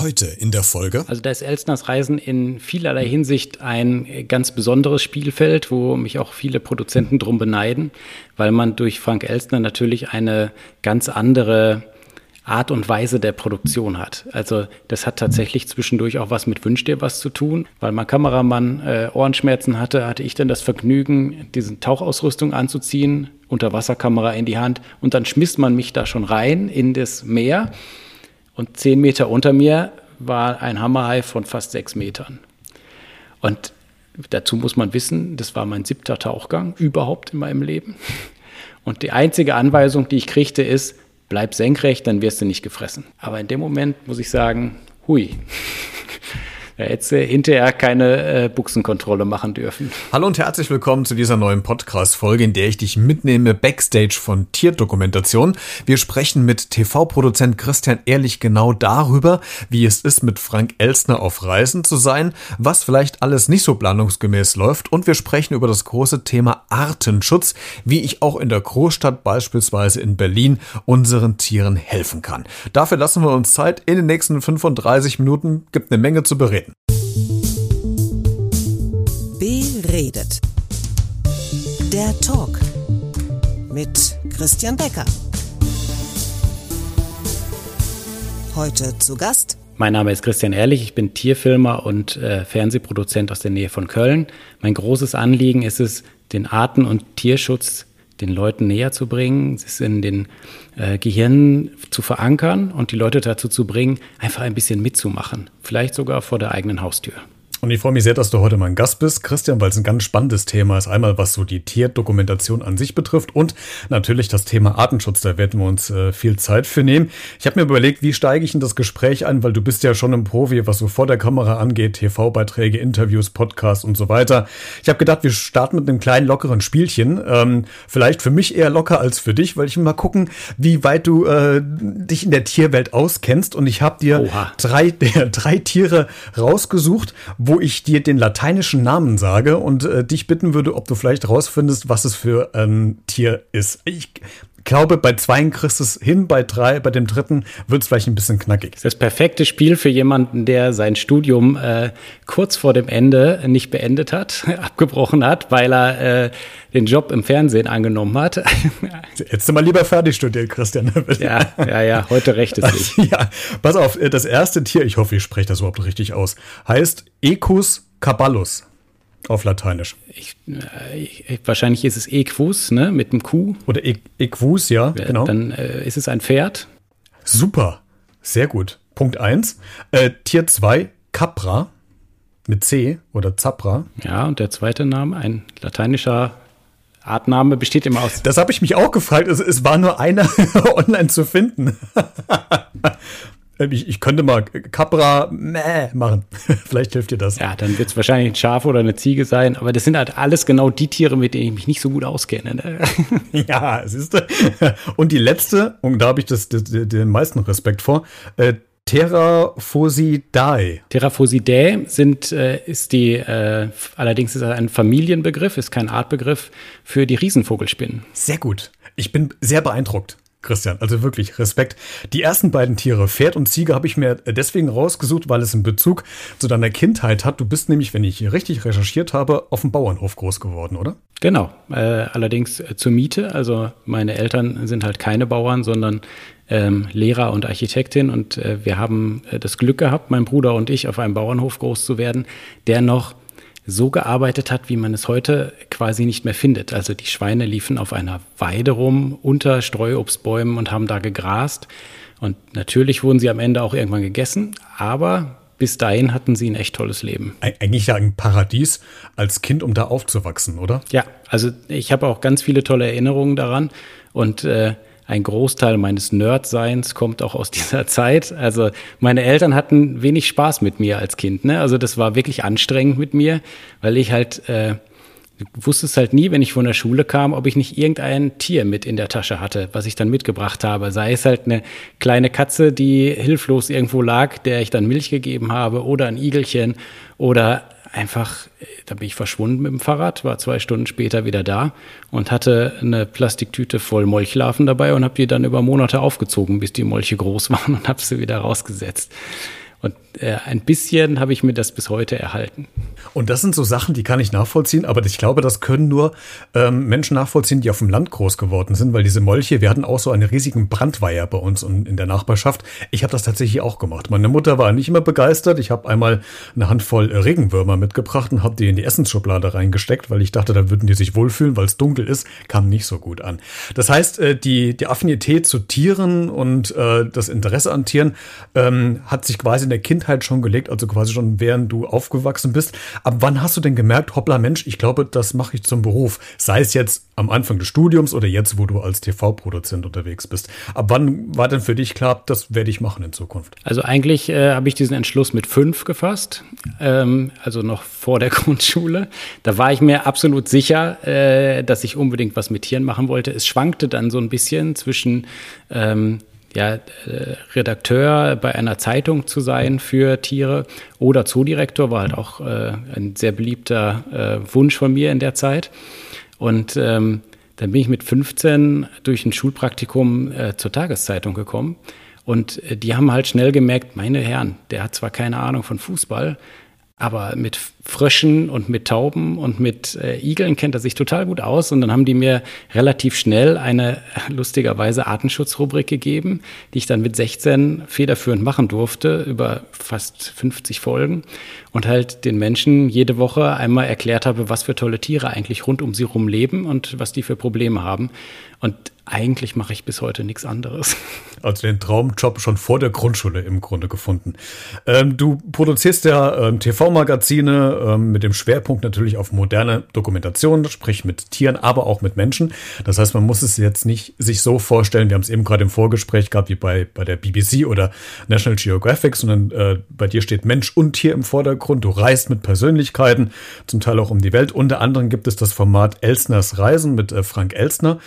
Heute in der Folge. Also da ist Elsners Reisen in vielerlei Hinsicht ein ganz besonderes Spielfeld, wo mich auch viele Produzenten drum beneiden, weil man durch Frank Elsner natürlich eine ganz andere Art und Weise der Produktion hat. Also das hat tatsächlich zwischendurch auch was mit Wünsch dir was zu tun, weil mein Kameramann äh, Ohrenschmerzen hatte, hatte ich dann das Vergnügen, diese Tauchausrüstung anzuziehen, Unterwasserkamera in die Hand und dann schmiss man mich da schon rein in das Meer und zehn Meter unter mir war ein Hammerhai von fast sechs Metern. Und dazu muss man wissen, das war mein siebter Tauchgang überhaupt in meinem Leben. Und die einzige Anweisung, die ich kriegte, ist, bleib senkrecht, dann wirst du nicht gefressen. Aber in dem Moment muss ich sagen, hui. Da hätte hinterher keine äh, Buchsenkontrolle machen dürfen. Hallo und herzlich willkommen zu dieser neuen Podcast-Folge, in der ich dich mitnehme backstage von Tierdokumentation. Wir sprechen mit TV-Produzent Christian Ehrlich genau darüber, wie es ist, mit Frank Elsner auf Reisen zu sein, was vielleicht alles nicht so planungsgemäß läuft und wir sprechen über das große Thema Artenschutz, wie ich auch in der Großstadt, beispielsweise in Berlin, unseren Tieren helfen kann. Dafür lassen wir uns Zeit. In den nächsten 35 Minuten gibt eine Menge zu bereden. Beredet. Der Talk mit Christian Becker. Heute zu Gast. Mein Name ist Christian Ehrlich, ich bin Tierfilmer und äh, Fernsehproduzent aus der Nähe von Köln. Mein großes Anliegen ist es, den Arten- und Tierschutz den Leuten näher zu bringen, es in den äh, Gehirnen zu verankern und die Leute dazu zu bringen, einfach ein bisschen mitzumachen. Vielleicht sogar vor der eigenen Haustür. Und ich freue mich sehr, dass du heute mein Gast bist, Christian, weil es ein ganz spannendes Thema ist. Einmal, was so die Tierdokumentation an sich betrifft und natürlich das Thema Artenschutz. Da werden wir uns äh, viel Zeit für nehmen. Ich habe mir überlegt, wie steige ich in das Gespräch ein, weil du bist ja schon ein Profi, was so vor der Kamera angeht, TV-Beiträge, Interviews, Podcasts und so weiter. Ich habe gedacht, wir starten mit einem kleinen lockeren Spielchen. Ähm, vielleicht für mich eher locker als für dich, weil ich will mal gucken, wie weit du äh, dich in der Tierwelt auskennst. Und ich habe dir drei, drei Tiere rausgesucht, wo ich dir den lateinischen Namen sage und äh, dich bitten würde, ob du vielleicht rausfindest, was es für ein Tier ist. Ich glaube, bei zweien kriegst du es hin, bei drei, bei dem dritten wird es vielleicht ein bisschen knackig. Das perfekte Spiel für jemanden, der sein Studium äh, kurz vor dem Ende nicht beendet hat, abgebrochen hat, weil er äh, den Job im Fernsehen angenommen hat. Hättest du mal lieber fertig studiert, Christian. ja, ja, ja, heute recht es nicht. ja, pass auf, das erste Tier, ich hoffe, ich spreche das überhaupt richtig aus, heißt Ecus caballus auf Lateinisch. Ich, äh, ich, wahrscheinlich ist es Equus, ne, mit dem Q. Oder e Equus, ja, genau. Dann äh, ist es ein Pferd. Super, sehr gut. Punkt 1. Äh, Tier 2, Capra mit C oder Zapra. Ja, und der zweite Name, ein lateinischer Artname besteht immer aus. Das habe ich mich auch gefragt. Es, es war nur einer online zu finden. Ich, ich, könnte mal Capra mäh machen. Vielleicht hilft dir das. Ja, dann wird es wahrscheinlich ein Schaf oder eine Ziege sein. Aber das sind halt alles genau die Tiere, mit denen ich mich nicht so gut auskenne. Ne? ja, siehst du. Und die letzte, und da habe ich das, das, den meisten Respekt vor, äh, Terraphosidae. Terraphosidae sind, äh, ist die, äh, allerdings ist das ein Familienbegriff, ist kein Artbegriff für die Riesenvogelspinnen. Sehr gut. Ich bin sehr beeindruckt. Christian, also wirklich Respekt. Die ersten beiden Tiere, Pferd und Ziege, habe ich mir deswegen rausgesucht, weil es einen Bezug zu deiner Kindheit hat. Du bist nämlich, wenn ich richtig recherchiert habe, auf dem Bauernhof groß geworden, oder? Genau, äh, allerdings äh, zur Miete. Also meine Eltern sind halt keine Bauern, sondern ähm, Lehrer und Architektin. Und äh, wir haben äh, das Glück gehabt, mein Bruder und ich, auf einem Bauernhof groß zu werden, der noch so gearbeitet hat, wie man es heute quasi nicht mehr findet. Also die Schweine liefen auf einer Weide rum unter Streuobstbäumen und haben da gegrast. Und natürlich wurden sie am Ende auch irgendwann gegessen, aber bis dahin hatten sie ein echt tolles Leben. Eigentlich ja ein Paradies als Kind, um da aufzuwachsen, oder? Ja, also ich habe auch ganz viele tolle Erinnerungen daran und äh, ein Großteil meines Nerdseins kommt auch aus dieser Zeit. Also meine Eltern hatten wenig Spaß mit mir als Kind. Ne? Also das war wirklich anstrengend mit mir, weil ich halt äh, wusste es halt nie, wenn ich von der Schule kam, ob ich nicht irgendein Tier mit in der Tasche hatte, was ich dann mitgebracht habe. Sei es halt eine kleine Katze, die hilflos irgendwo lag, der ich dann Milch gegeben habe, oder ein Igelchen oder einfach, da bin ich verschwunden mit dem Fahrrad, war zwei Stunden später wieder da und hatte eine Plastiktüte voll Molchlarven dabei und habe die dann über Monate aufgezogen, bis die Molche groß waren und habe sie wieder rausgesetzt. Und äh, ein bisschen habe ich mir das bis heute erhalten. Und das sind so Sachen, die kann ich nachvollziehen, aber ich glaube, das können nur ähm, Menschen nachvollziehen, die auf dem Land groß geworden sind, weil diese Molche, wir hatten auch so einen riesigen Brandweiher bei uns in der Nachbarschaft. Ich habe das tatsächlich auch gemacht. Meine Mutter war nicht immer begeistert. Ich habe einmal eine Handvoll Regenwürmer mitgebracht und habe die in die Essensschublade reingesteckt, weil ich dachte, da würden die sich wohlfühlen, weil es dunkel ist, kam nicht so gut an. Das heißt, äh, die, die Affinität zu Tieren und äh, das Interesse an Tieren ähm, hat sich quasi in der Kindheit schon gelegt, also quasi schon während du aufgewachsen bist. Ab wann hast du denn gemerkt, hoppla Mensch, ich glaube, das mache ich zum Beruf? Sei es jetzt am Anfang des Studiums oder jetzt, wo du als TV-Produzent unterwegs bist. Ab wann war denn für dich klar, das werde ich machen in Zukunft? Also eigentlich äh, habe ich diesen Entschluss mit fünf gefasst, ähm, also noch vor der Grundschule. Da war ich mir absolut sicher, äh, dass ich unbedingt was mit Tieren machen wollte. Es schwankte dann so ein bisschen zwischen ähm, ja, äh, Redakteur bei einer Zeitung zu sein für Tiere oder Zoodirektor war halt auch äh, ein sehr beliebter äh, Wunsch von mir in der Zeit. Und ähm, dann bin ich mit 15 durch ein Schulpraktikum äh, zur Tageszeitung gekommen. Und äh, die haben halt schnell gemerkt, meine Herren, der hat zwar keine Ahnung von Fußball, aber mit Fröschen und mit Tauben und mit äh, Igeln kennt er sich total gut aus. Und dann haben die mir relativ schnell eine lustigerweise Artenschutzrubrik gegeben, die ich dann mit 16 federführend machen durfte, über fast 50 Folgen. Und halt den Menschen jede Woche einmal erklärt habe, was für tolle Tiere eigentlich rund um sie rum leben und was die für Probleme haben. Und eigentlich mache ich bis heute nichts anderes. Also den Traumjob schon vor der Grundschule im Grunde gefunden. Ähm, du produzierst ja ähm, TV-Magazine ähm, mit dem Schwerpunkt natürlich auf moderne Dokumentation, sprich mit Tieren, aber auch mit Menschen. Das heißt, man muss es jetzt nicht sich so vorstellen, wir haben es eben gerade im Vorgespräch gehabt, wie bei, bei der BBC oder National Geographic, sondern äh, bei dir steht Mensch und Tier im Vordergrund. Du reist mit Persönlichkeiten, zum Teil auch um die Welt. Unter anderem gibt es das Format Elsners Reisen mit äh, Frank Elsner.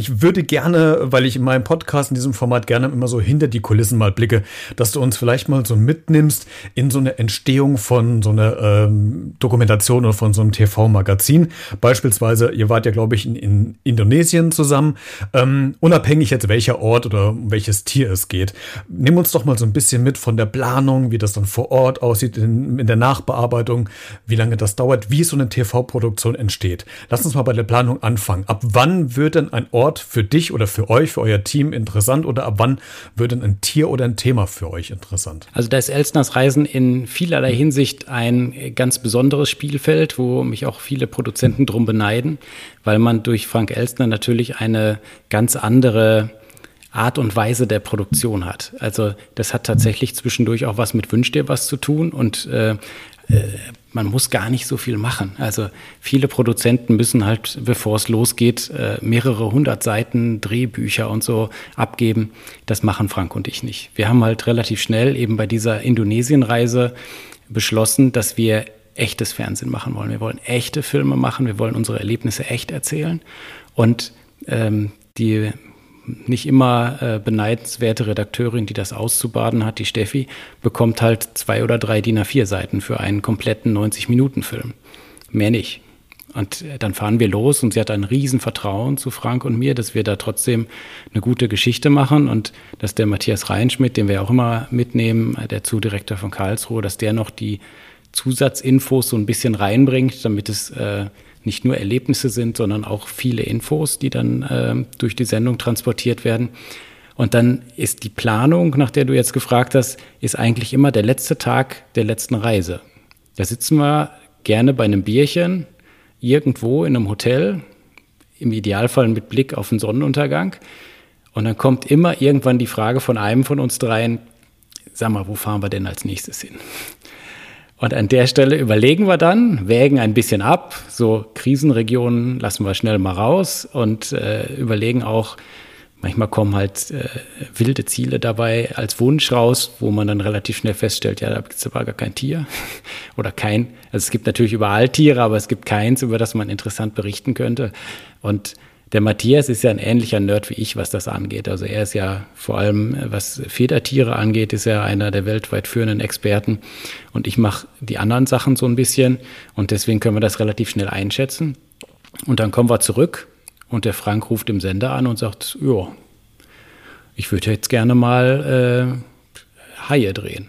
Ich würde gerne, weil ich in meinem Podcast in diesem Format gerne immer so hinter die Kulissen mal blicke, dass du uns vielleicht mal so mitnimmst in so eine Entstehung von so einer ähm, Dokumentation oder von so einem TV-Magazin. Beispielsweise, ihr wart ja, glaube ich, in, in Indonesien zusammen, ähm, unabhängig jetzt welcher Ort oder um welches Tier es geht. Nimm uns doch mal so ein bisschen mit von der Planung, wie das dann vor Ort aussieht, in, in der Nachbearbeitung, wie lange das dauert, wie so eine TV-Produktion entsteht. Lass uns mal bei der Planung anfangen. Ab wann wird denn ein Ort für dich oder für euch, für euer Team interessant oder ab wann wird denn ein Tier oder ein Thema für euch interessant? Also da ist Elsners Reisen in vielerlei Hinsicht ein ganz besonderes Spielfeld, wo mich auch viele Produzenten drum beneiden, weil man durch Frank Elstner natürlich eine ganz andere Art und Weise der Produktion hat. Also das hat tatsächlich zwischendurch auch was mit Wünsch dir was zu tun und äh, man muss gar nicht so viel machen. Also viele Produzenten müssen halt, bevor es losgeht, äh, mehrere hundert Seiten Drehbücher und so abgeben. Das machen Frank und ich nicht. Wir haben halt relativ schnell eben bei dieser Indonesienreise beschlossen, dass wir echtes Fernsehen machen wollen. Wir wollen echte Filme machen, wir wollen unsere Erlebnisse echt erzählen. Und ähm, die nicht immer äh, beneidenswerte Redakteurin, die das auszubaden hat, die Steffi, bekommt halt zwei oder drei DIN A4-Seiten für einen kompletten 90-Minuten-Film. Mehr nicht. Und äh, dann fahren wir los und sie hat ein Riesenvertrauen zu Frank und mir, dass wir da trotzdem eine gute Geschichte machen und dass der Matthias Reinschmidt, den wir auch immer mitnehmen, äh, der Zudirektor von Karlsruhe, dass der noch die Zusatzinfos so ein bisschen reinbringt, damit es äh, nicht nur Erlebnisse sind, sondern auch viele Infos, die dann äh, durch die Sendung transportiert werden. Und dann ist die Planung, nach der du jetzt gefragt hast, ist eigentlich immer der letzte Tag der letzten Reise. Da sitzen wir gerne bei einem Bierchen irgendwo in einem Hotel, im Idealfall mit Blick auf den Sonnenuntergang. Und dann kommt immer irgendwann die Frage von einem von uns dreien, sag mal, wo fahren wir denn als nächstes hin? Und an der Stelle überlegen wir dann, wägen ein bisschen ab, so Krisenregionen lassen wir schnell mal raus und äh, überlegen auch, manchmal kommen halt äh, wilde Ziele dabei als Wunsch raus, wo man dann relativ schnell feststellt, ja, da gibt es aber gar kein Tier oder kein, also es gibt natürlich überall Tiere, aber es gibt keins, über das man interessant berichten könnte. Und der Matthias ist ja ein ähnlicher Nerd wie ich, was das angeht. Also er ist ja vor allem, was Federtiere angeht, ist er einer der weltweit führenden Experten. Und ich mache die anderen Sachen so ein bisschen. Und deswegen können wir das relativ schnell einschätzen. Und dann kommen wir zurück und der Frank ruft im Sender an und sagt, ja, ich würde jetzt gerne mal äh, Haie drehen.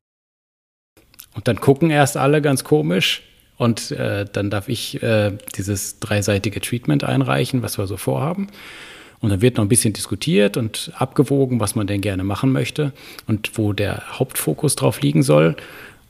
Und dann gucken erst alle ganz komisch. Und äh, dann darf ich äh, dieses dreiseitige Treatment einreichen, was wir so vorhaben. Und dann wird noch ein bisschen diskutiert und abgewogen, was man denn gerne machen möchte und wo der Hauptfokus drauf liegen soll.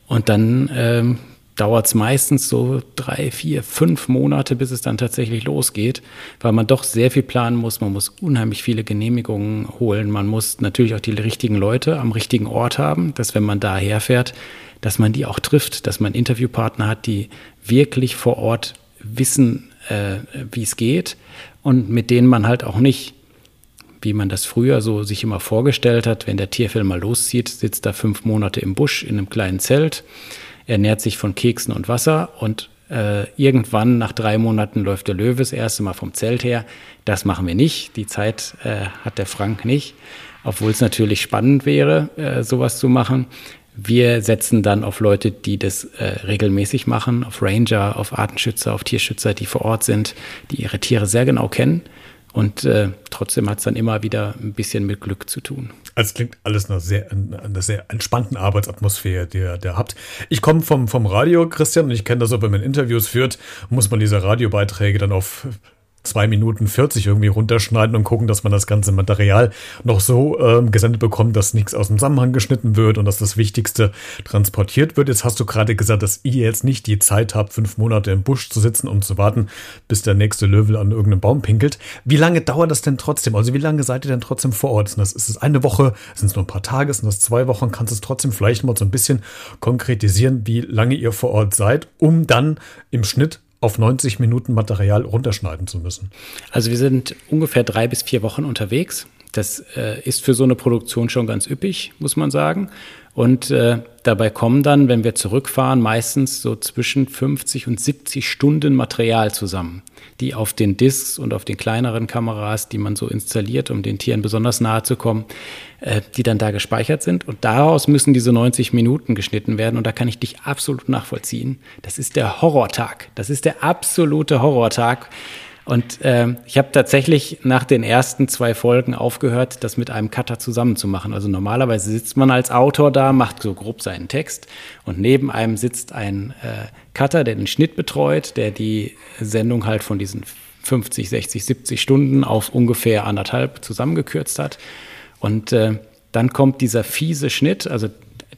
Und dann ähm, dauert es meistens so drei, vier, fünf Monate, bis es dann tatsächlich losgeht, weil man doch sehr viel planen muss. Man muss unheimlich viele Genehmigungen holen. Man muss natürlich auch die richtigen Leute am richtigen Ort haben, dass wenn man da herfährt, dass man die auch trifft, dass man Interviewpartner hat, die wirklich vor Ort wissen, äh, wie es geht und mit denen man halt auch nicht, wie man das früher so sich immer vorgestellt hat, wenn der Tierfilm mal loszieht, sitzt da fünf Monate im Busch in einem kleinen Zelt, ernährt sich von Keksen und Wasser und äh, irgendwann nach drei Monaten läuft der Löwe das erste Mal vom Zelt her. Das machen wir nicht. Die Zeit äh, hat der Frank nicht, obwohl es natürlich spannend wäre, äh, sowas zu machen. Wir setzen dann auf Leute, die das äh, regelmäßig machen, auf Ranger, auf Artenschützer, auf Tierschützer, die vor Ort sind, die ihre Tiere sehr genau kennen. Und äh, trotzdem hat es dann immer wieder ein bisschen mit Glück zu tun. Also klingt alles nach sehr, einer sehr entspannten Arbeitsatmosphäre, die ihr, ihr habt. Ich komme vom, vom Radio, Christian, und ich kenne das auch, wenn man Interviews führt, muss man diese Radiobeiträge dann auf zwei Minuten 40 irgendwie runterschneiden und gucken, dass man das ganze Material noch so ähm, gesendet bekommt, dass nichts aus dem Zusammenhang geschnitten wird und dass das Wichtigste transportiert wird. Jetzt hast du gerade gesagt, dass ihr jetzt nicht die Zeit habt, fünf Monate im Busch zu sitzen, um zu warten, bis der nächste Löwe an irgendeinem Baum pinkelt. Wie lange dauert das denn trotzdem? Also wie lange seid ihr denn trotzdem vor Ort? Das, ist es eine Woche? Sind es nur ein paar Tage? Sind das zwei Wochen? Kannst du es trotzdem vielleicht mal so ein bisschen konkretisieren, wie lange ihr vor Ort seid, um dann im Schnitt auf 90 Minuten Material runterschneiden zu müssen? Also wir sind ungefähr drei bis vier Wochen unterwegs. Das äh, ist für so eine Produktion schon ganz üppig, muss man sagen. Und äh, dabei kommen dann, wenn wir zurückfahren, meistens so zwischen 50 und 70 Stunden Material zusammen, die auf den Discs und auf den kleineren Kameras, die man so installiert, um den Tieren besonders nahe zu kommen, äh, die dann da gespeichert sind. Und daraus müssen diese 90 Minuten geschnitten werden. Und da kann ich dich absolut nachvollziehen. Das ist der Horrortag. Das ist der absolute Horrortag und ähm, ich habe tatsächlich nach den ersten zwei Folgen aufgehört, das mit einem Cutter zusammenzumachen. Also normalerweise sitzt man als Autor da, macht so grob seinen Text und neben einem sitzt ein äh, Cutter, der den Schnitt betreut, der die Sendung halt von diesen 50, 60, 70 Stunden auf ungefähr anderthalb zusammengekürzt hat. Und äh, dann kommt dieser fiese Schnitt, also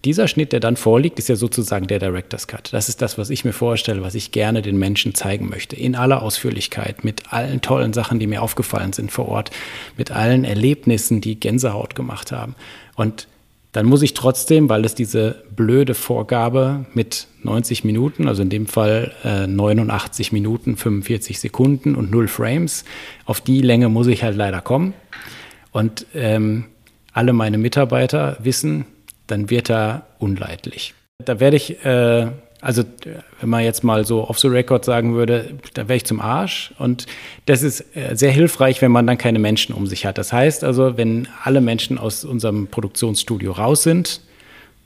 dieser Schnitt, der dann vorliegt, ist ja sozusagen der Director's Cut. Das ist das, was ich mir vorstelle, was ich gerne den Menschen zeigen möchte. In aller Ausführlichkeit, mit allen tollen Sachen, die mir aufgefallen sind vor Ort, mit allen Erlebnissen, die Gänsehaut gemacht haben. Und dann muss ich trotzdem, weil es diese blöde Vorgabe mit 90 Minuten, also in dem Fall äh, 89 Minuten, 45 Sekunden und 0 Frames, auf die Länge muss ich halt leider kommen. Und ähm, alle meine Mitarbeiter wissen, dann wird er unleidlich. Da werde ich, äh, also wenn man jetzt mal so off the record sagen würde, da wäre ich zum Arsch. Und das ist äh, sehr hilfreich, wenn man dann keine Menschen um sich hat. Das heißt also, wenn alle Menschen aus unserem Produktionsstudio raus sind,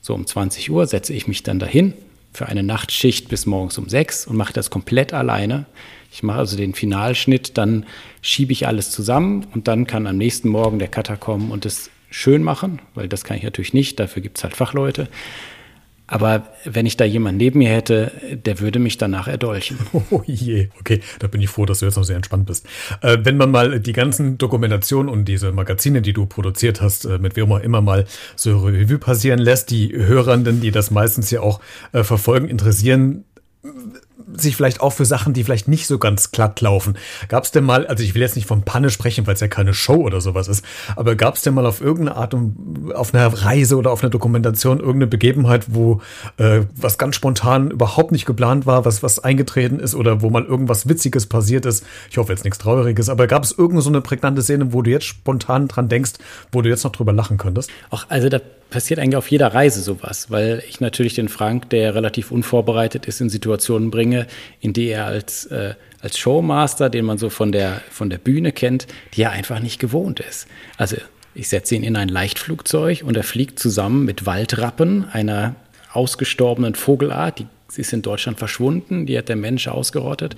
so um 20 Uhr, setze ich mich dann dahin für eine Nachtschicht bis morgens um sechs und mache das komplett alleine. Ich mache also den Finalschnitt, dann schiebe ich alles zusammen und dann kann am nächsten Morgen der Cutter kommen und es schön machen, weil das kann ich natürlich nicht, dafür gibt es halt Fachleute. Aber wenn ich da jemanden neben mir hätte, der würde mich danach erdolchen. Oh je, okay, da bin ich froh, dass du jetzt noch sehr entspannt bist. Äh, wenn man mal die ganzen Dokumentationen und diese Magazine, die du produziert hast, äh, mit wem auch immer mal so Revue passieren lässt, die Hörenden, die das meistens ja auch äh, verfolgen, interessieren, sich vielleicht auch für Sachen, die vielleicht nicht so ganz glatt laufen. Gab es denn mal, also ich will jetzt nicht von Panne sprechen, weil es ja keine Show oder sowas ist, aber gab es denn mal auf irgendeine Art und auf einer Reise oder auf einer Dokumentation irgendeine Begebenheit, wo äh, was ganz spontan überhaupt nicht geplant war, was was eingetreten ist oder wo mal irgendwas Witziges passiert ist? Ich hoffe jetzt nichts Trauriges, aber gab es irgendeine so eine prägnante Szene, wo du jetzt spontan dran denkst, wo du jetzt noch drüber lachen könntest? Auch also da passiert eigentlich auf jeder Reise sowas, weil ich natürlich den Frank, der relativ unvorbereitet ist, in Situationen bringe, in die er als, äh, als Showmaster, den man so von der, von der Bühne kennt, die er einfach nicht gewohnt ist. Also ich setze ihn in ein Leichtflugzeug und er fliegt zusammen mit Waldrappen, einer ausgestorbenen Vogelart, die ist in Deutschland verschwunden, die hat der Mensch ausgerottet.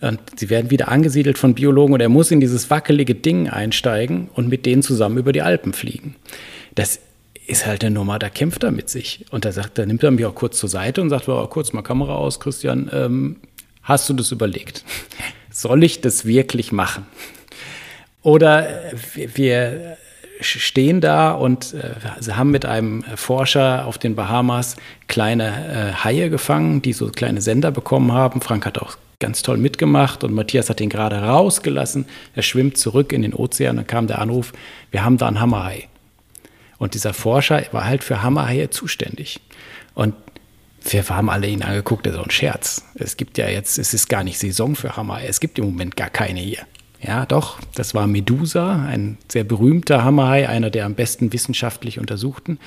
Und sie werden wieder angesiedelt von Biologen und er muss in dieses wackelige Ding einsteigen und mit denen zusammen über die Alpen fliegen. Das ist halt eine Nummer, da kämpft er mit sich. Und da sagt, da nimmt er mich auch kurz zur Seite und sagt, oh, kurz mal Kamera aus, Christian, ähm, hast du das überlegt? Soll ich das wirklich machen? Oder wir stehen da und äh, haben mit einem Forscher auf den Bahamas kleine äh, Haie gefangen, die so kleine Sender bekommen haben. Frank hat auch ganz toll mitgemacht und Matthias hat ihn gerade rausgelassen. Er schwimmt zurück in den Ozean, dann kam der Anruf, wir haben da einen Hammerhai. Und dieser Forscher war halt für Hammerhaie zuständig. Und wir haben alle ihn angeguckt, das ist ein Scherz. Es gibt ja jetzt, es ist gar nicht Saison für Hammerhaie. Es gibt im Moment gar keine hier. Ja, doch, das war Medusa, ein sehr berühmter Hammerhai, einer der am besten wissenschaftlich untersuchten.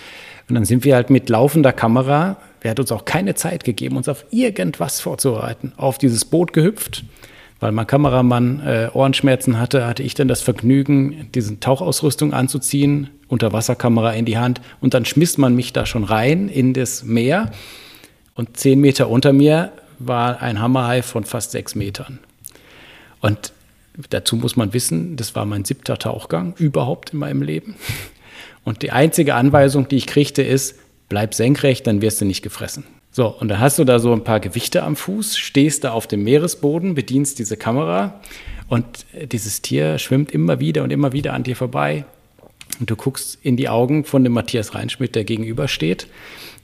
Und dann sind wir halt mit laufender Kamera, er hat uns auch keine Zeit gegeben, uns auf irgendwas vorzubereiten, auf dieses Boot gehüpft weil mein Kameramann äh, Ohrenschmerzen hatte, hatte ich dann das Vergnügen, diese Tauchausrüstung anzuziehen, Unterwasserkamera in die Hand und dann schmiss man mich da schon rein in das Meer und zehn Meter unter mir war ein Hammerhai von fast sechs Metern. Und dazu muss man wissen, das war mein siebter Tauchgang überhaupt in meinem Leben. Und die einzige Anweisung, die ich kriegte, ist, bleib senkrecht, dann wirst du nicht gefressen. So, und dann hast du da so ein paar Gewichte am Fuß, stehst da auf dem Meeresboden, bedienst diese Kamera und dieses Tier schwimmt immer wieder und immer wieder an dir vorbei. Und du guckst in die Augen von dem Matthias Reinschmidt, der gegenübersteht,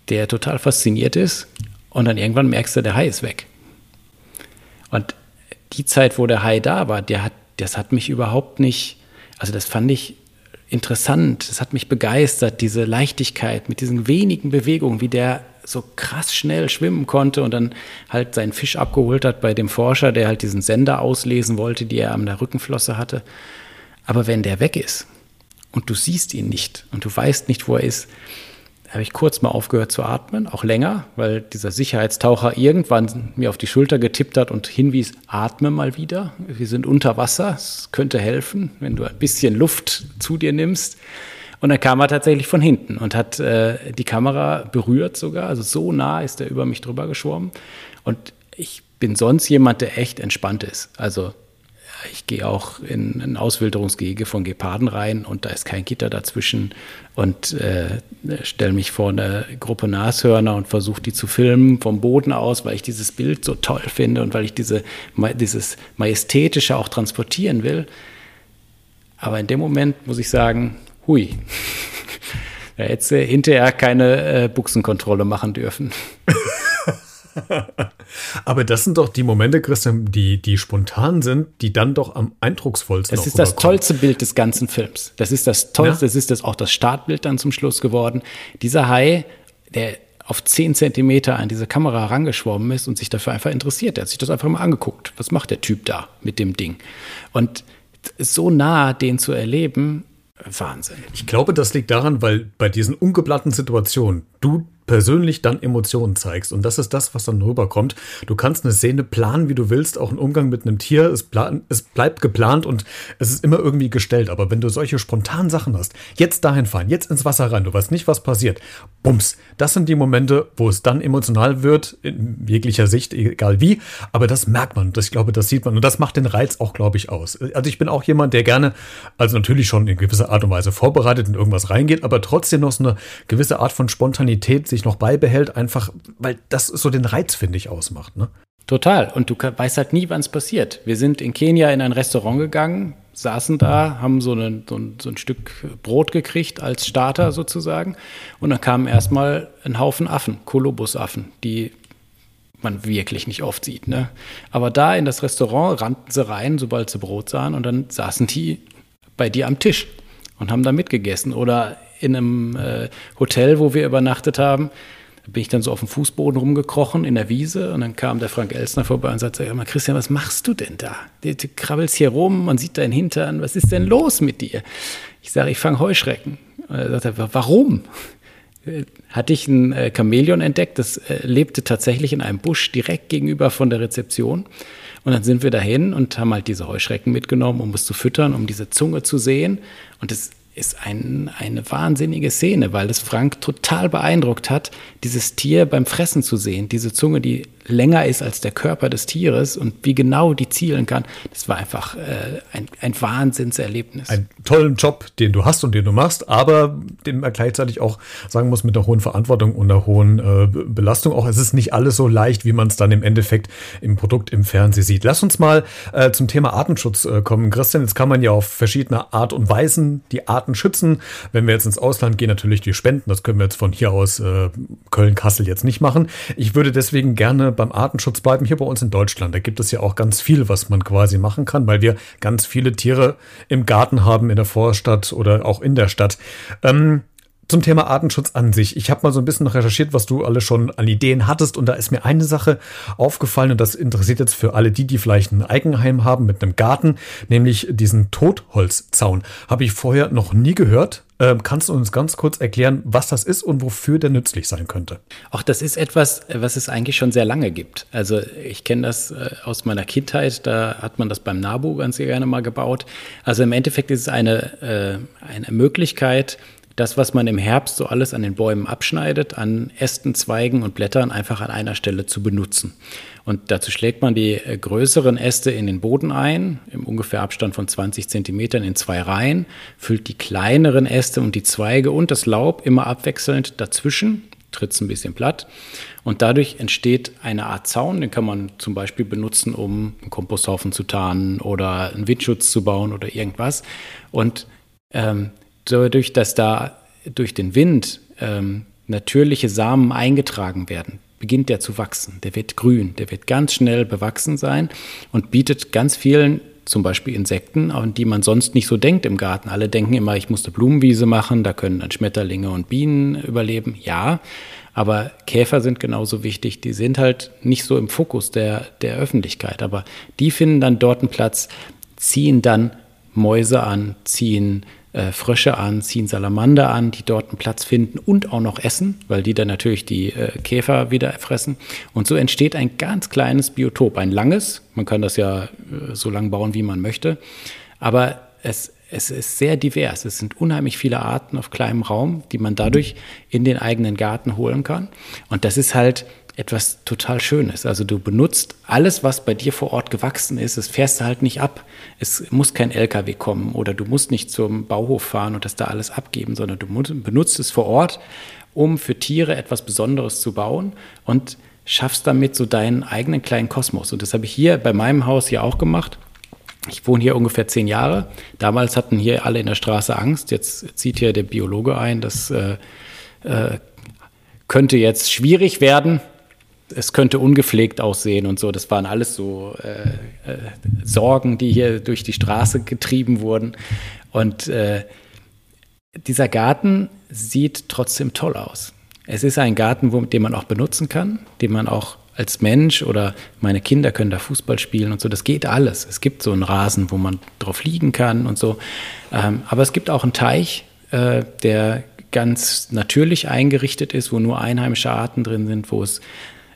der total fasziniert ist. Und dann irgendwann merkst du, der Hai ist weg. Und die Zeit, wo der Hai da war, der hat, das hat mich überhaupt nicht, also das fand ich interessant, das hat mich begeistert, diese Leichtigkeit mit diesen wenigen Bewegungen, wie der so krass schnell schwimmen konnte und dann halt seinen Fisch abgeholt hat bei dem Forscher, der halt diesen Sender auslesen wollte, die er an der Rückenflosse hatte. Aber wenn der weg ist und du siehst ihn nicht und du weißt nicht, wo er ist, habe ich kurz mal aufgehört zu atmen, auch länger, weil dieser Sicherheitstaucher irgendwann mir auf die Schulter getippt hat und hinwies, atme mal wieder. Wir sind unter Wasser, es könnte helfen, wenn du ein bisschen Luft zu dir nimmst. Und dann kam er tatsächlich von hinten und hat äh, die Kamera berührt sogar. Also so nah ist er über mich drüber geschwommen. Und ich bin sonst jemand, der echt entspannt ist. Also ich gehe auch in ein Auswilderungsgehege von Geparden rein und da ist kein Gitter dazwischen und äh, stelle mich vor eine Gruppe Nashörner und versuche die zu filmen vom Boden aus, weil ich dieses Bild so toll finde und weil ich diese, dieses Majestätische auch transportieren will. Aber in dem Moment muss ich sagen, hui, da hätte sie hinterher keine äh, Buchsenkontrolle machen dürfen. Aber das sind doch die Momente, Christian, die, die spontan sind, die dann doch am eindrucksvollsten sind. Das ist das tollste Bild des ganzen Films. Das ist das tollste, ja? das ist das auch das Startbild dann zum Schluss geworden. Dieser Hai, der auf zehn Zentimeter an diese Kamera herangeschwommen ist und sich dafür einfach interessiert. Der hat sich das einfach mal angeguckt. Was macht der Typ da mit dem Ding? Und so nah den zu erleben, Wahnsinn. Ich glaube, das liegt daran, weil bei diesen ungeplanten Situationen du persönlich dann Emotionen zeigst. Und das ist das, was dann rüberkommt. Du kannst eine Szene planen, wie du willst, auch ein Umgang mit einem Tier. Es, plan, es bleibt geplant und es ist immer irgendwie gestellt. Aber wenn du solche spontanen Sachen hast, jetzt dahin fahren, jetzt ins Wasser rein, du weißt nicht, was passiert. Bums. Das sind die Momente, wo es dann emotional wird, in jeglicher Sicht, egal wie. Aber das merkt man. Das, ich glaube, das sieht man. Und das macht den Reiz auch, glaube ich, aus. Also ich bin auch jemand, der gerne, also natürlich schon in gewisser Art und Weise vorbereitet in irgendwas reingeht, aber trotzdem noch so eine gewisse Art von Spontanität sich noch beibehält, einfach weil das so den Reiz, finde ich, ausmacht. Ne? Total. Und du weißt halt nie, wann es passiert. Wir sind in Kenia in ein Restaurant gegangen, saßen da, haben so, eine, so, ein, so ein Stück Brot gekriegt als Starter sozusagen. Und dann kamen erstmal ein Haufen Affen, Kolobusaffen, die man wirklich nicht oft sieht. Ne? Aber da in das Restaurant rannten sie rein, sobald sie Brot sahen, und dann saßen die bei dir am Tisch und haben da mitgegessen. Oder in einem äh, Hotel, wo wir übernachtet haben, bin ich dann so auf dem Fußboden rumgekrochen in der Wiese und dann kam der Frank Elsner vorbei und sagte, mal Christian, was machst du denn da? Du, du krabbelst hier rum, man sieht deinen Hintern, was ist denn los mit dir? Ich sage, ich fange Heuschrecken. Und er sagte, warum? Hatte ich ein äh, Chamäleon entdeckt, das äh, lebte tatsächlich in einem Busch direkt gegenüber von der Rezeption. Und dann sind wir dahin und haben halt diese Heuschrecken mitgenommen, um es zu füttern, um diese Zunge zu sehen. Und es ist ein, eine wahnsinnige Szene, weil es Frank total beeindruckt hat, dieses Tier beim Fressen zu sehen. Diese Zunge, die länger ist als der Körper des Tieres und wie genau die zielen kann. Das war einfach äh, ein, ein Wahnsinnserlebnis. Ein tollen Job, den du hast und den du machst, aber den man gleichzeitig auch sagen muss, mit einer hohen Verantwortung und einer hohen äh, Belastung. Auch es ist nicht alles so leicht, wie man es dann im Endeffekt im Produkt im Fernsehen sieht. Lass uns mal äh, zum Thema Artenschutz äh, kommen. Christian, jetzt kann man ja auf verschiedene Art und Weisen die Arten schützen. Wenn wir jetzt ins Ausland gehen, natürlich die Spenden. Das können wir jetzt von hier aus äh, Köln-Kassel jetzt nicht machen. Ich würde deswegen gerne beim Artenschutz bleiben, hier bei uns in Deutschland. Da gibt es ja auch ganz viel, was man quasi machen kann, weil wir ganz viele Tiere im Garten haben, in der Vorstadt oder auch in der Stadt. Ähm, zum Thema Artenschutz an sich. Ich habe mal so ein bisschen recherchiert, was du alle schon an Ideen hattest und da ist mir eine Sache aufgefallen und das interessiert jetzt für alle die, die vielleicht ein Eigenheim haben mit einem Garten, nämlich diesen Totholzzaun. Habe ich vorher noch nie gehört. Ähm, kannst du uns ganz kurz erklären, was das ist und wofür der nützlich sein könnte? Auch das ist etwas, was es eigentlich schon sehr lange gibt. Also ich kenne das äh, aus meiner Kindheit, da hat man das beim NABU ganz gerne mal gebaut. Also im Endeffekt ist es eine, äh, eine Möglichkeit, das, was man im Herbst so alles an den Bäumen abschneidet, an Ästen, Zweigen und Blättern einfach an einer Stelle zu benutzen. Und dazu schlägt man die äh, größeren Äste in den Boden ein, im ungefähr Abstand von 20 Zentimetern in zwei Reihen, füllt die kleineren Äste und die Zweige und das Laub immer abwechselnd dazwischen, tritt es ein bisschen platt. Und dadurch entsteht eine Art Zaun, den kann man zum Beispiel benutzen, um einen Komposthaufen zu tarnen oder einen Windschutz zu bauen oder irgendwas. Und ähm, dadurch, dass da durch den Wind ähm, natürliche Samen eingetragen werden, beginnt der zu wachsen. Der wird grün, der wird ganz schnell bewachsen sein und bietet ganz vielen, zum Beispiel Insekten, an die man sonst nicht so denkt im Garten. Alle denken immer, ich muss eine Blumenwiese machen, da können dann Schmetterlinge und Bienen überleben. Ja, aber Käfer sind genauso wichtig. Die sind halt nicht so im Fokus der, der Öffentlichkeit, aber die finden dann dort einen Platz, ziehen dann Mäuse an, ziehen äh, Frösche an, ziehen Salamander an, die dort einen Platz finden und auch noch essen, weil die dann natürlich die äh, Käfer wieder fressen. Und so entsteht ein ganz kleines Biotop, ein langes. Man kann das ja äh, so lang bauen, wie man möchte. Aber es, es ist sehr divers. Es sind unheimlich viele Arten auf kleinem Raum, die man dadurch in den eigenen Garten holen kann. Und das ist halt etwas total Schönes. Also du benutzt alles, was bei dir vor Ort gewachsen ist, es fährst du halt nicht ab. Es muss kein LKW kommen oder du musst nicht zum Bauhof fahren und das da alles abgeben, sondern du benutzt es vor Ort, um für Tiere etwas Besonderes zu bauen und schaffst damit so deinen eigenen kleinen Kosmos. Und das habe ich hier bei meinem Haus ja auch gemacht. Ich wohne hier ungefähr zehn Jahre. Damals hatten hier alle in der Straße Angst. Jetzt zieht hier der Biologe ein. Das äh, äh, könnte jetzt schwierig werden es könnte ungepflegt aussehen und so. Das waren alles so äh, äh, Sorgen, die hier durch die Straße getrieben wurden. Und äh, dieser Garten sieht trotzdem toll aus. Es ist ein Garten, wo, den man auch benutzen kann, den man auch als Mensch oder meine Kinder können da Fußball spielen und so. Das geht alles. Es gibt so einen Rasen, wo man drauf liegen kann und so. Ähm, aber es gibt auch einen Teich, äh, der ganz natürlich eingerichtet ist, wo nur einheimische Arten drin sind, wo es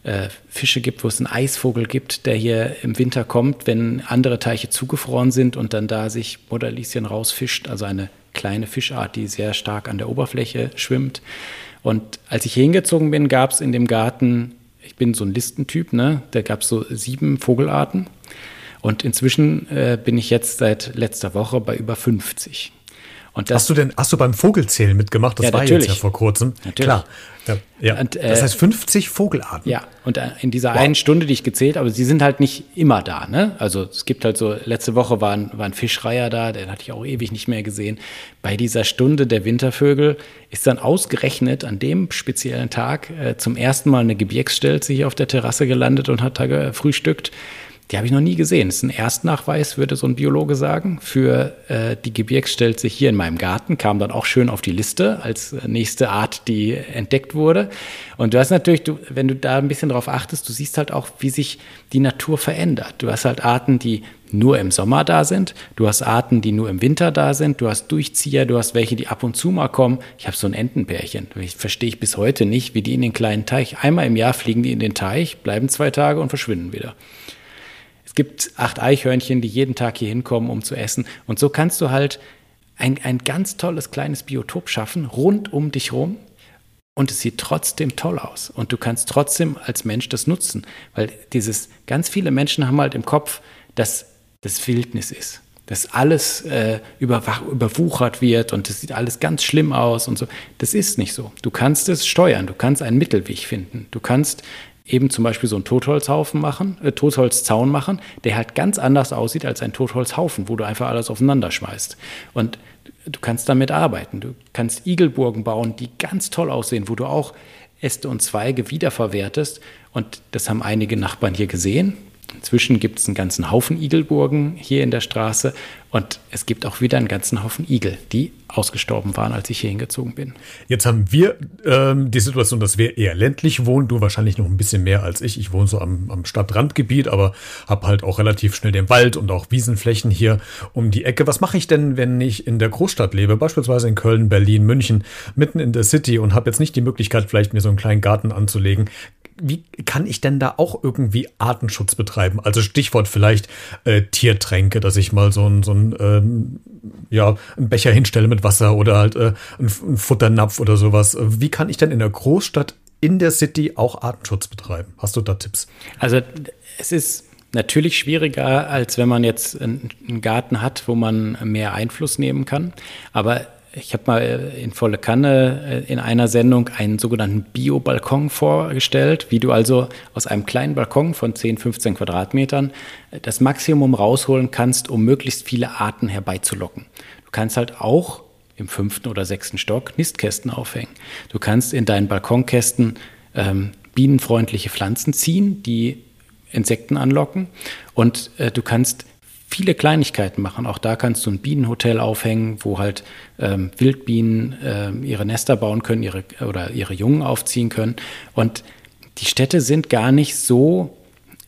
äh, Fische gibt, wo es einen Eisvogel gibt, der hier im Winter kommt, wenn andere Teiche zugefroren sind und dann da sich Modalischen rausfischt, also eine kleine Fischart, die sehr stark an der Oberfläche schwimmt. Und als ich hier hingezogen bin, gab es in dem Garten, ich bin so ein Listentyp, ne, da gab es so sieben Vogelarten. Und inzwischen äh, bin ich jetzt seit letzter Woche bei über 50. Und das, hast du denn, hast du beim Vogelzählen mitgemacht? Das ja, war natürlich. jetzt ja vor kurzem. Natürlich. Klar. Ja, ja. Und, äh, das heißt 50 Vogelarten. Ja, und äh, in dieser wow. einen Stunde, die ich gezählt, aber sie sind halt nicht immer da. Ne? Also es gibt halt so, letzte Woche war ein, war ein Fischreiher da, den hatte ich auch ewig nicht mehr gesehen. Bei dieser Stunde der Wintervögel ist dann ausgerechnet an dem speziellen Tag äh, zum ersten Mal eine Gebirgsstelze hier auf der Terrasse gelandet und hat da gefrühstückt. Die habe ich noch nie gesehen. Das ist ein Erstnachweis, würde so ein Biologe sagen, für äh, die Gebirgsstelze hier in meinem Garten. Kam dann auch schön auf die Liste als äh, nächste Art, die entdeckt wurde. Und du hast natürlich, du, wenn du da ein bisschen drauf achtest, du siehst halt auch, wie sich die Natur verändert. Du hast halt Arten, die nur im Sommer da sind. Du hast Arten, die nur im Winter da sind. Du hast Durchzieher, du hast welche, die ab und zu mal kommen. Ich habe so ein Entenpärchen. Ich verstehe ich bis heute nicht, wie die in den kleinen Teich. Einmal im Jahr fliegen die in den Teich, bleiben zwei Tage und verschwinden wieder. Es gibt acht Eichhörnchen, die jeden Tag hier hinkommen, um zu essen. Und so kannst du halt ein, ein ganz tolles kleines Biotop schaffen, rund um dich rum. Und es sieht trotzdem toll aus. Und du kannst trotzdem als Mensch das nutzen. Weil dieses, ganz viele Menschen haben halt im Kopf, dass das Wildnis ist. Dass alles äh, überwuchert wird und es sieht alles ganz schlimm aus und so. Das ist nicht so. Du kannst es steuern, du kannst einen Mittelweg finden. Du kannst eben zum Beispiel so einen Totholzhaufen machen, äh, Totholzzaun machen, der halt ganz anders aussieht als ein Totholzhaufen, wo du einfach alles aufeinander schmeißt. Und du kannst damit arbeiten. Du kannst Igelburgen bauen, die ganz toll aussehen, wo du auch Äste und Zweige wiederverwertest. Und das haben einige Nachbarn hier gesehen. Inzwischen gibt es einen ganzen Haufen Igelburgen hier in der Straße und es gibt auch wieder einen ganzen Haufen Igel, die ausgestorben waren, als ich hier hingezogen bin. Jetzt haben wir ähm, die Situation, dass wir eher ländlich wohnen. Du wahrscheinlich noch ein bisschen mehr als ich. Ich wohne so am, am Stadtrandgebiet, aber habe halt auch relativ schnell den Wald und auch Wiesenflächen hier um die Ecke. Was mache ich denn, wenn ich in der Großstadt lebe, beispielsweise in Köln, Berlin, München, mitten in der City und habe jetzt nicht die Möglichkeit, vielleicht mir so einen kleinen Garten anzulegen? Wie kann ich denn da auch irgendwie Artenschutz betreiben? Also Stichwort vielleicht äh, Tiertränke, dass ich mal so ein, so ein ähm, ja, einen Becher hinstelle mit Wasser oder halt äh, einen, Futternapf oder sowas. Wie kann ich denn in der Großstadt, in der City auch Artenschutz betreiben? Hast du da Tipps? Also es ist natürlich schwieriger, als wenn man jetzt einen Garten hat, wo man mehr Einfluss nehmen kann. Aber ich habe mal in volle Kanne äh, in einer Sendung einen sogenannten Bio-Balkon vorgestellt, wie du also aus einem kleinen Balkon von 10, 15 Quadratmetern äh, das Maximum rausholen kannst, um möglichst viele Arten herbeizulocken. Du kannst halt auch im fünften oder sechsten Stock Nistkästen aufhängen. Du kannst in deinen Balkonkästen ähm, bienenfreundliche Pflanzen ziehen, die Insekten anlocken und äh, du kannst viele Kleinigkeiten machen. Auch da kannst du ein Bienenhotel aufhängen, wo halt ähm, Wildbienen äh, ihre Nester bauen können ihre, oder ihre Jungen aufziehen können. Und die Städte sind gar nicht so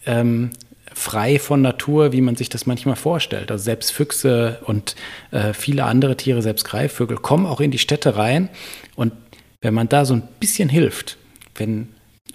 ähm, frei von Natur, wie man sich das manchmal vorstellt. Also selbst Füchse und äh, viele andere Tiere, selbst Greifvögel, kommen auch in die Städte rein. Und wenn man da so ein bisschen hilft, wenn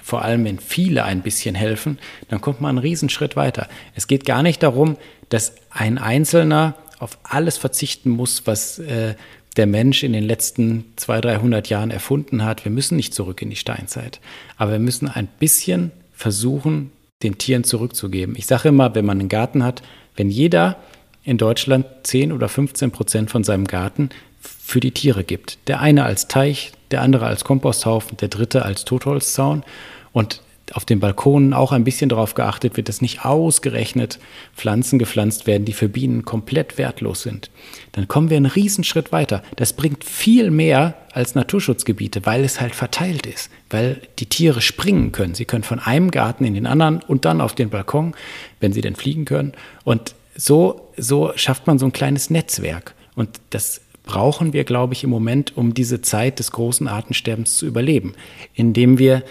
vor allem wenn viele ein bisschen helfen, dann kommt man einen Riesenschritt weiter. Es geht gar nicht darum, dass ein Einzelner auf alles verzichten muss, was äh, der Mensch in den letzten 200, 300 Jahren erfunden hat. Wir müssen nicht zurück in die Steinzeit, aber wir müssen ein bisschen versuchen, den Tieren zurückzugeben. Ich sage immer, wenn man einen Garten hat, wenn jeder in Deutschland 10 oder 15 Prozent von seinem Garten für die Tiere gibt, der eine als Teich, der andere als Komposthaufen, der dritte als Totholzzaun und auf den Balkonen auch ein bisschen darauf geachtet wird, dass nicht ausgerechnet Pflanzen gepflanzt werden, die für Bienen komplett wertlos sind. Dann kommen wir einen Riesenschritt weiter. Das bringt viel mehr als Naturschutzgebiete, weil es halt verteilt ist, weil die Tiere springen können. Sie können von einem Garten in den anderen und dann auf den Balkon, wenn sie denn fliegen können. Und so, so schafft man so ein kleines Netzwerk. Und das brauchen wir, glaube ich, im Moment, um diese Zeit des großen Artensterbens zu überleben, indem wir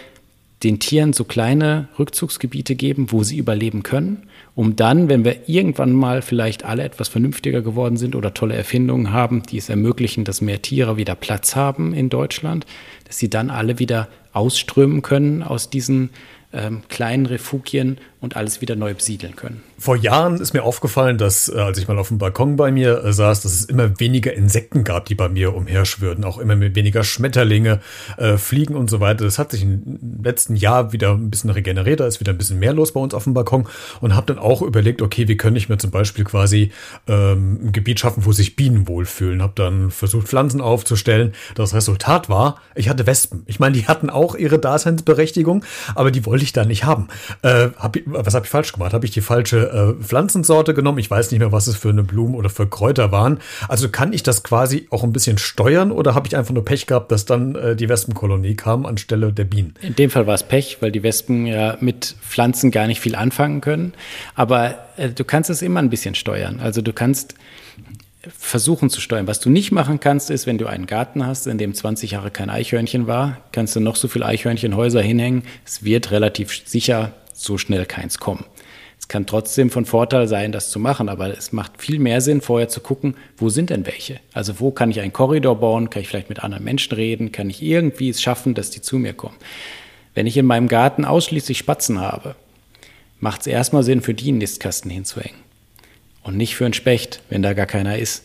den Tieren so kleine Rückzugsgebiete geben, wo sie überleben können, um dann, wenn wir irgendwann mal vielleicht alle etwas vernünftiger geworden sind oder tolle Erfindungen haben, die es ermöglichen, dass mehr Tiere wieder Platz haben in Deutschland, dass sie dann alle wieder ausströmen können aus diesen ähm, kleinen Refugien und alles wieder neu besiedeln können. Vor Jahren ist mir aufgefallen, dass, äh, als ich mal auf dem Balkon bei mir äh, saß, dass es immer weniger Insekten gab, die bei mir umherschwirrten, auch immer weniger Schmetterlinge, äh, Fliegen und so weiter. Das hat sich im letzten Jahr wieder ein bisschen regeneriert, da ist wieder ein bisschen mehr los bei uns auf dem Balkon und habe dann auch überlegt, okay, wie könnte ich mir zum Beispiel quasi ähm, ein Gebiet schaffen, wo sich Bienen wohlfühlen. Habe dann versucht, Pflanzen aufzustellen. Das Resultat war, ich hatte Wespen. Ich meine, die hatten auch ihre Daseinsberechtigung, aber die wollte ich da nicht haben. Äh, hab ich, was habe ich falsch gemacht? Habe ich die falsche äh, Pflanzensorte genommen? Ich weiß nicht mehr, was es für eine Blumen oder für Kräuter waren. Also kann ich das quasi auch ein bisschen steuern oder habe ich einfach nur Pech gehabt, dass dann äh, die Wespenkolonie kam anstelle der Bienen? In dem Fall war es Pech, weil die Wespen ja mit Pflanzen gar nicht viel anfangen können. Aber äh, du kannst es immer ein bisschen steuern. Also du kannst versuchen zu steuern. Was du nicht machen kannst, ist, wenn du einen Garten hast, in dem 20 Jahre kein Eichhörnchen war, kannst du noch so viel Eichhörnchenhäuser hinhängen. Es wird relativ sicher so schnell keins kommen. Es kann trotzdem von Vorteil sein, das zu machen, aber es macht viel mehr Sinn, vorher zu gucken, wo sind denn welche? Also wo kann ich einen Korridor bauen? Kann ich vielleicht mit anderen Menschen reden? Kann ich irgendwie es schaffen, dass die zu mir kommen? Wenn ich in meinem Garten ausschließlich Spatzen habe, macht es erstmal Sinn, für die einen Nistkasten hinzuhängen und nicht für einen Specht, wenn da gar keiner ist.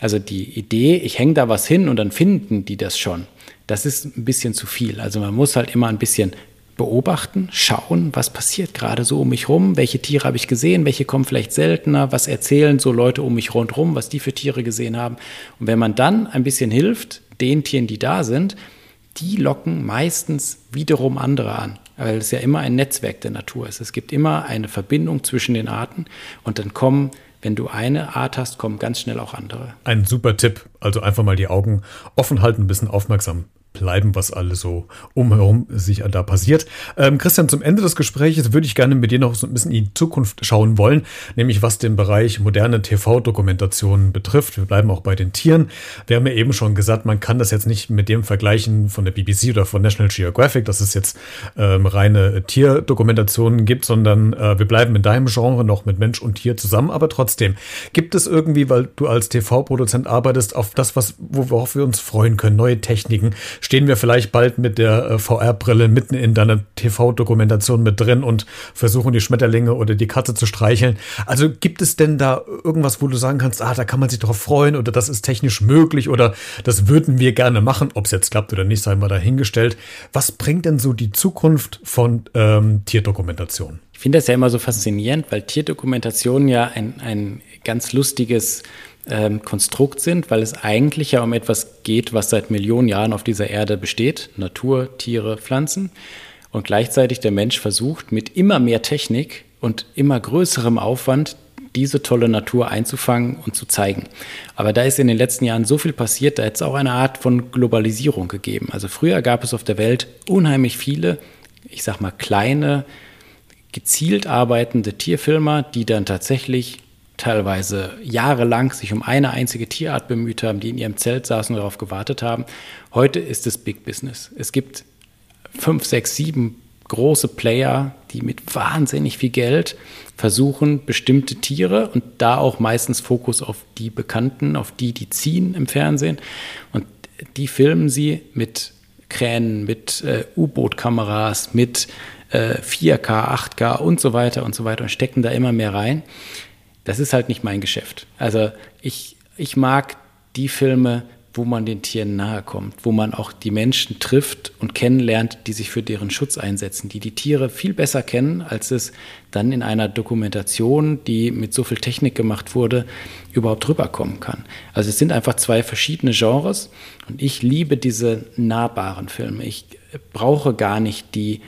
Also die Idee, ich hänge da was hin und dann finden die das schon, das ist ein bisschen zu viel. Also man muss halt immer ein bisschen beobachten, schauen, was passiert gerade so um mich rum, welche Tiere habe ich gesehen, welche kommen vielleicht seltener, was erzählen so Leute um mich rundherum, was die für Tiere gesehen haben. Und wenn man dann ein bisschen hilft, den Tieren, die da sind, die locken meistens wiederum andere an, weil es ja immer ein Netzwerk der Natur ist. Es gibt immer eine Verbindung zwischen den Arten und dann kommen wenn du eine Art hast, kommen ganz schnell auch andere. Ein super Tipp. Also einfach mal die Augen offen halten, ein bisschen aufmerksam bleiben, was alles so umherum sich da passiert. Ähm, Christian, zum Ende des Gesprächs würde ich gerne mit dir noch so ein bisschen in die Zukunft schauen wollen, nämlich was den Bereich moderne TV-Dokumentationen betrifft. Wir bleiben auch bei den Tieren. Wir haben ja eben schon gesagt, man kann das jetzt nicht mit dem vergleichen von der BBC oder von National Geographic, dass es jetzt ähm, reine Tierdokumentationen gibt, sondern äh, wir bleiben in deinem Genre noch mit Mensch und Tier zusammen. Aber trotzdem, gibt es irgendwie, weil du als TV-Produzent arbeitest, auf das, was, worauf wir uns freuen können, neue Techniken, stehen wir vielleicht bald mit der äh, VR-Brille mitten in deiner TV-Dokumentation mit drin und versuchen die Schmetterlinge oder die Katze zu streicheln. Also gibt es denn da irgendwas, wo du sagen kannst, ah, da kann man sich drauf freuen oder das ist technisch möglich oder das würden wir gerne machen, ob es jetzt klappt oder nicht, sei mal dahingestellt. Was bringt denn so die Zukunft von ähm, Tierdokumentation? Ich finde das ja immer so faszinierend, weil Tierdokumentation ja ein, ein ganz lustiges ähm, Konstrukt sind, weil es eigentlich ja um etwas geht, was seit Millionen Jahren auf dieser Erde besteht. Natur, Tiere, Pflanzen. Und gleichzeitig der Mensch versucht mit immer mehr Technik und immer größerem Aufwand diese tolle Natur einzufangen und zu zeigen. Aber da ist in den letzten Jahren so viel passiert, da hätte es auch eine Art von Globalisierung gegeben. Also früher gab es auf der Welt unheimlich viele, ich sag mal kleine, gezielt arbeitende Tierfilmer, die dann tatsächlich teilweise jahrelang sich um eine einzige Tierart bemüht haben, die in ihrem Zelt saßen und darauf gewartet haben. Heute ist es Big Business. Es gibt fünf, sechs, sieben große Player, die mit wahnsinnig viel Geld versuchen, bestimmte Tiere und da auch meistens Fokus auf die Bekannten, auf die, die ziehen im Fernsehen. Und die filmen sie mit Kränen, mit äh, U-Boot-Kameras, mit äh, 4K, 8K und so weiter und so weiter und stecken da immer mehr rein das ist halt nicht mein Geschäft. Also ich, ich mag die Filme, wo man den Tieren nahe kommt, wo man auch die Menschen trifft und kennenlernt, die sich für deren Schutz einsetzen, die die Tiere viel besser kennen, als es dann in einer Dokumentation, die mit so viel Technik gemacht wurde, überhaupt rüberkommen kann. Also es sind einfach zwei verschiedene Genres und ich liebe diese nahbaren Filme. Ich brauche gar nicht die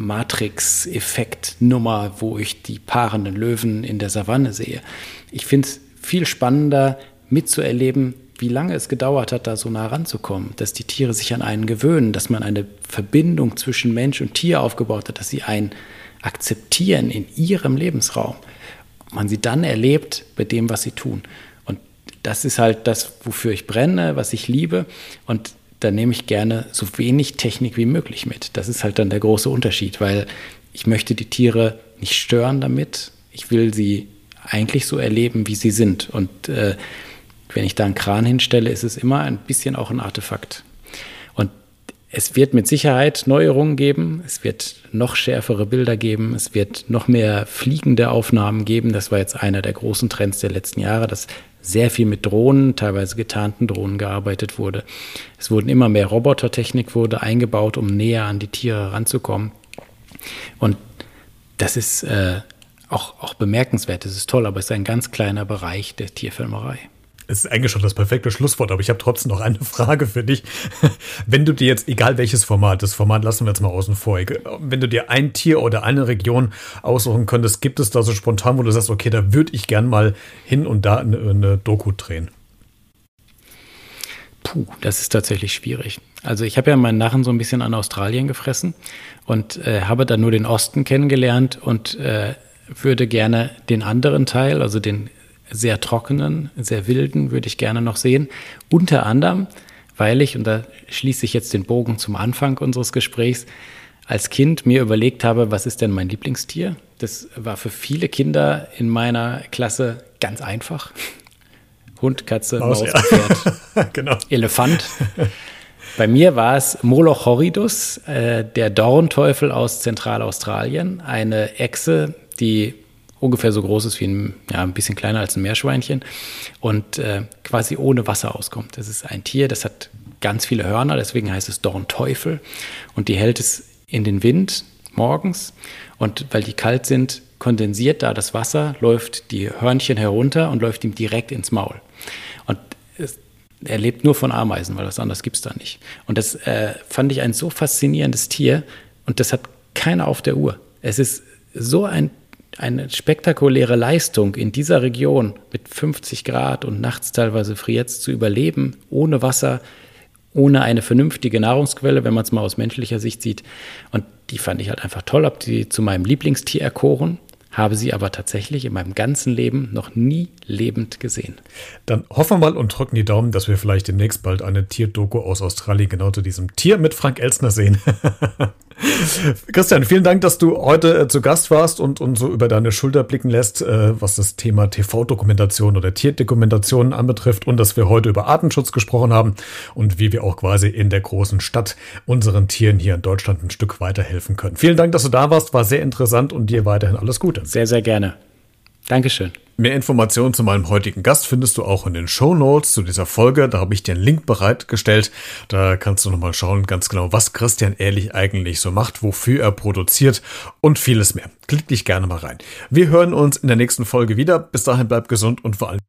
Matrix-Effekt-Nummer, wo ich die paarenden Löwen in der Savanne sehe. Ich finde es viel spannender mitzuerleben, wie lange es gedauert hat, da so nah ranzukommen, dass die Tiere sich an einen gewöhnen, dass man eine Verbindung zwischen Mensch und Tier aufgebaut hat, dass sie einen akzeptieren in ihrem Lebensraum. Man sie dann erlebt bei dem, was sie tun. Und das ist halt das, wofür ich brenne, was ich liebe. Und da nehme ich gerne so wenig Technik wie möglich mit. Das ist halt dann der große Unterschied, weil ich möchte die Tiere nicht stören damit. Ich will sie eigentlich so erleben, wie sie sind. Und äh, wenn ich da einen Kran hinstelle, ist es immer ein bisschen auch ein Artefakt. Und es wird mit Sicherheit Neuerungen geben. Es wird noch schärfere Bilder geben. Es wird noch mehr fliegende Aufnahmen geben. Das war jetzt einer der großen Trends der letzten Jahre, dass sehr viel mit Drohnen, teilweise getarnten Drohnen gearbeitet wurde. Es wurden immer mehr Robotertechnik wurde eingebaut, um näher an die Tiere ranzukommen. Und das ist äh, auch, auch bemerkenswert. Das ist toll, aber es ist ein ganz kleiner Bereich der Tierfilmerei. Es ist eigentlich schon das perfekte Schlusswort, aber ich habe trotzdem noch eine Frage für dich. Wenn du dir jetzt, egal welches Format, das Format lassen wir jetzt mal außen vor, wenn du dir ein Tier oder eine Region aussuchen könntest, gibt es da so spontan, wo du sagst, okay, da würde ich gern mal hin und da eine, eine Doku drehen? Puh, das ist tatsächlich schwierig. Also ich habe ja meinen Narren so ein bisschen an Australien gefressen und äh, habe da nur den Osten kennengelernt und äh, würde gerne den anderen Teil, also den sehr trockenen, sehr wilden, würde ich gerne noch sehen. Unter anderem, weil ich, und da schließe ich jetzt den Bogen zum Anfang unseres Gesprächs, als Kind mir überlegt habe, was ist denn mein Lieblingstier? Das war für viele Kinder in meiner Klasse ganz einfach. Hund, Katze, Maus, Maus ja. Pferd, genau. Elefant. Bei mir war es Moloch horridus, äh, der Dornteufel aus Zentralaustralien, eine Echse, die ungefähr so groß ist wie ein, ja, ein bisschen kleiner als ein Meerschweinchen und äh, quasi ohne Wasser auskommt. Das ist ein Tier, das hat ganz viele Hörner, deswegen heißt es Dornteufel und die hält es in den Wind morgens und weil die kalt sind, kondensiert da das Wasser, läuft die Hörnchen herunter und läuft ihm direkt ins Maul. Und es, er lebt nur von Ameisen, weil was anderes gibt es da nicht. Und das äh, fand ich ein so faszinierendes Tier und das hat keiner auf der Uhr. Es ist so ein eine spektakuläre Leistung in dieser Region mit 50 Grad und nachts teilweise friert zu überleben, ohne Wasser, ohne eine vernünftige Nahrungsquelle, wenn man es mal aus menschlicher Sicht sieht. Und die fand ich halt einfach toll, habe die zu meinem Lieblingstier erkoren habe sie aber tatsächlich in meinem ganzen Leben noch nie lebend gesehen. Dann hoffen wir mal und drücken die Daumen, dass wir vielleicht demnächst bald eine Tierdoku aus Australien genau zu diesem Tier mit Frank Elsner sehen. Christian, vielen Dank, dass du heute äh, zu Gast warst und uns so über deine Schulter blicken lässt, äh, was das Thema TV-Dokumentation oder Tierdokumentation anbetrifft und dass wir heute über Artenschutz gesprochen haben und wie wir auch quasi in der großen Stadt unseren Tieren hier in Deutschland ein Stück weiterhelfen können. Vielen Dank, dass du da warst, war sehr interessant und dir weiterhin alles Gute. Sehr, sehr gerne. Dankeschön. Mehr Informationen zu meinem heutigen Gast findest du auch in den Show Notes zu dieser Folge. Da habe ich dir einen Link bereitgestellt. Da kannst du nochmal schauen, ganz genau, was Christian Ehrlich eigentlich so macht, wofür er produziert und vieles mehr. Klick dich gerne mal rein. Wir hören uns in der nächsten Folge wieder. Bis dahin bleib gesund und vor allem